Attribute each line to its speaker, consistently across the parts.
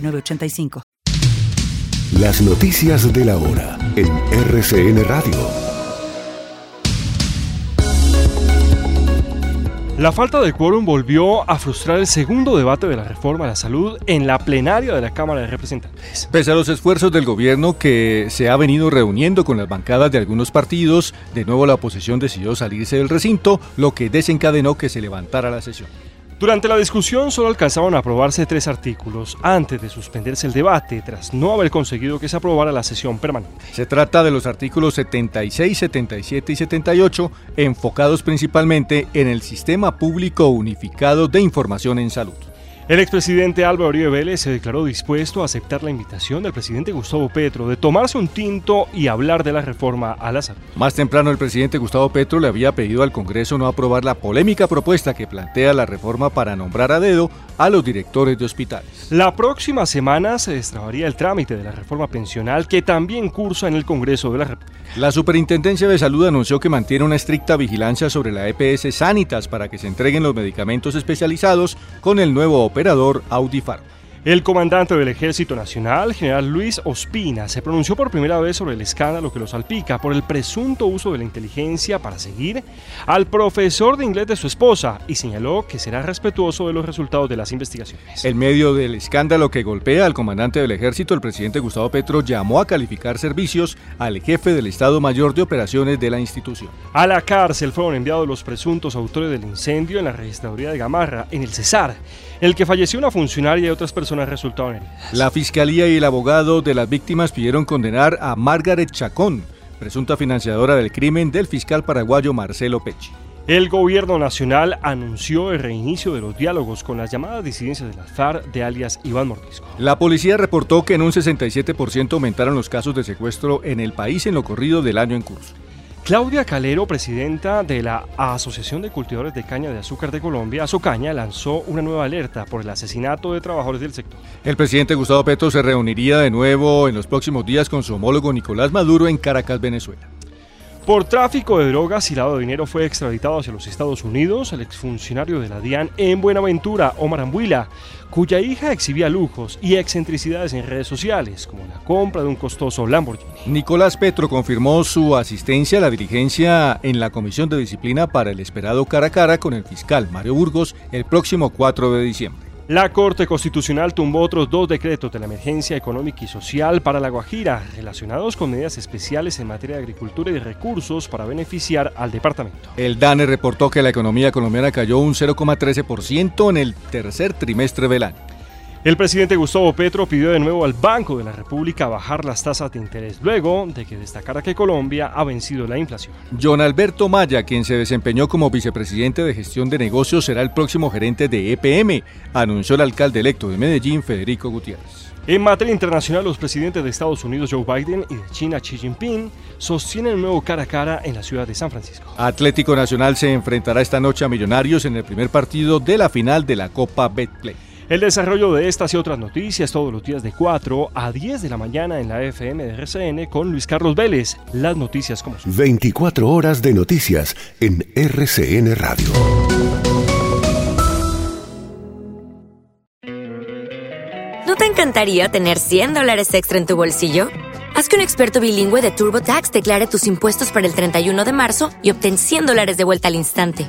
Speaker 1: 985.
Speaker 2: Las noticias de la hora en RCN Radio.
Speaker 3: La falta de quórum volvió a frustrar el segundo debate de la reforma a la salud en la plenaria de la Cámara de Representantes.
Speaker 4: Pese a los esfuerzos del gobierno que se ha venido reuniendo con las bancadas de algunos partidos, de nuevo la oposición decidió salirse del recinto, lo que desencadenó que se levantara la sesión.
Speaker 3: Durante la discusión solo alcanzaron a aprobarse tres artículos antes de suspenderse el debate tras no haber conseguido que se aprobara la sesión permanente.
Speaker 4: Se trata de los artículos 76, 77 y 78 enfocados principalmente en el Sistema Público Unificado de Información en Salud.
Speaker 3: El expresidente Álvaro Uribe Vélez se declaró dispuesto a aceptar la invitación del presidente Gustavo Petro de tomarse un tinto y hablar de la reforma a la salud.
Speaker 4: Más temprano el presidente Gustavo Petro le había pedido al Congreso no aprobar la polémica propuesta que plantea la reforma para nombrar a dedo a los directores de hospitales.
Speaker 3: La próxima semana se destrabaría el trámite de la reforma pensional que también cursa en el Congreso de la República.
Speaker 4: La Superintendencia de Salud anunció que mantiene una estricta vigilancia sobre la EPS Sanitas para que se entreguen los medicamentos especializados con el nuevo operador Audifar.
Speaker 3: El comandante del Ejército Nacional, general Luis Ospina, se pronunció por primera vez sobre el escándalo que lo salpica por el presunto uso de la inteligencia para seguir al profesor de inglés de su esposa y señaló que será respetuoso de los resultados de las investigaciones.
Speaker 4: En medio del escándalo que golpea al comandante del ejército, el presidente Gustavo Petro llamó a calificar servicios al jefe del Estado Mayor de Operaciones de la institución.
Speaker 3: A la cárcel fueron enviados los presuntos autores del incendio en la registraduría de Gamarra, en el Cesar, en el que falleció una funcionaria y otras personas resultaron heridas.
Speaker 4: La fiscalía y el abogado de las víctimas pidieron condenar a Margaret Chacón, presunta financiadora del crimen del fiscal paraguayo Marcelo Pecci.
Speaker 3: El gobierno nacional anunció el reinicio de los diálogos con las llamadas disidencias de la FARC de alias Iván Mordisco.
Speaker 4: La policía reportó que en un 67% aumentaron los casos de secuestro en el país en lo corrido del año en curso.
Speaker 3: Claudia Calero, presidenta de la Asociación de Cultivadores de Caña de Azúcar de Colombia, Azucaña, lanzó una nueva alerta por el asesinato de trabajadores del sector.
Speaker 4: El presidente Gustavo Petro se reuniría de nuevo en los próximos días con su homólogo Nicolás Maduro en Caracas, Venezuela.
Speaker 3: Por tráfico de drogas y lavado de dinero fue extraditado hacia los Estados Unidos el exfuncionario de la DIAN en Buenaventura, Omar Ambuila, cuya hija exhibía lujos y excentricidades en redes sociales, como la compra de un costoso Lamborghini.
Speaker 4: Nicolás Petro confirmó su asistencia a la diligencia en la Comisión de Disciplina para el esperado cara a cara con el fiscal Mario Burgos el próximo 4 de diciembre.
Speaker 3: La Corte Constitucional tumbó otros dos decretos de la emergencia económica y social para La Guajira, relacionados con medidas especiales en materia de agricultura y recursos para beneficiar al departamento.
Speaker 4: El DANE reportó que la economía colombiana cayó un 0,13% en el tercer trimestre del año.
Speaker 3: El presidente Gustavo Petro pidió de nuevo al Banco de la República bajar las tasas de interés luego de que destacara que Colombia ha vencido la inflación.
Speaker 4: John Alberto Maya, quien se desempeñó como vicepresidente de gestión de negocios, será el próximo gerente de EPM, anunció el alcalde electo de Medellín, Federico Gutiérrez.
Speaker 3: En materia internacional, los presidentes de Estados Unidos Joe Biden y de China Xi Jinping sostienen un nuevo cara a cara en la ciudad de San Francisco.
Speaker 4: Atlético Nacional se enfrentará esta noche a Millonarios en el primer partido de la final de la Copa Betplay.
Speaker 3: El desarrollo de estas y otras noticias todos los días de 4 a 10 de la mañana en la FM de RCN con Luis Carlos Vélez. Las noticias como son.
Speaker 2: 24 horas de noticias en RCN Radio.
Speaker 5: ¿No te encantaría tener 100 dólares extra en tu bolsillo? Haz que un experto bilingüe de TurboTax declare tus impuestos para el 31 de marzo y obtén 100 dólares de vuelta al instante.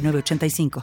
Speaker 1: 906985.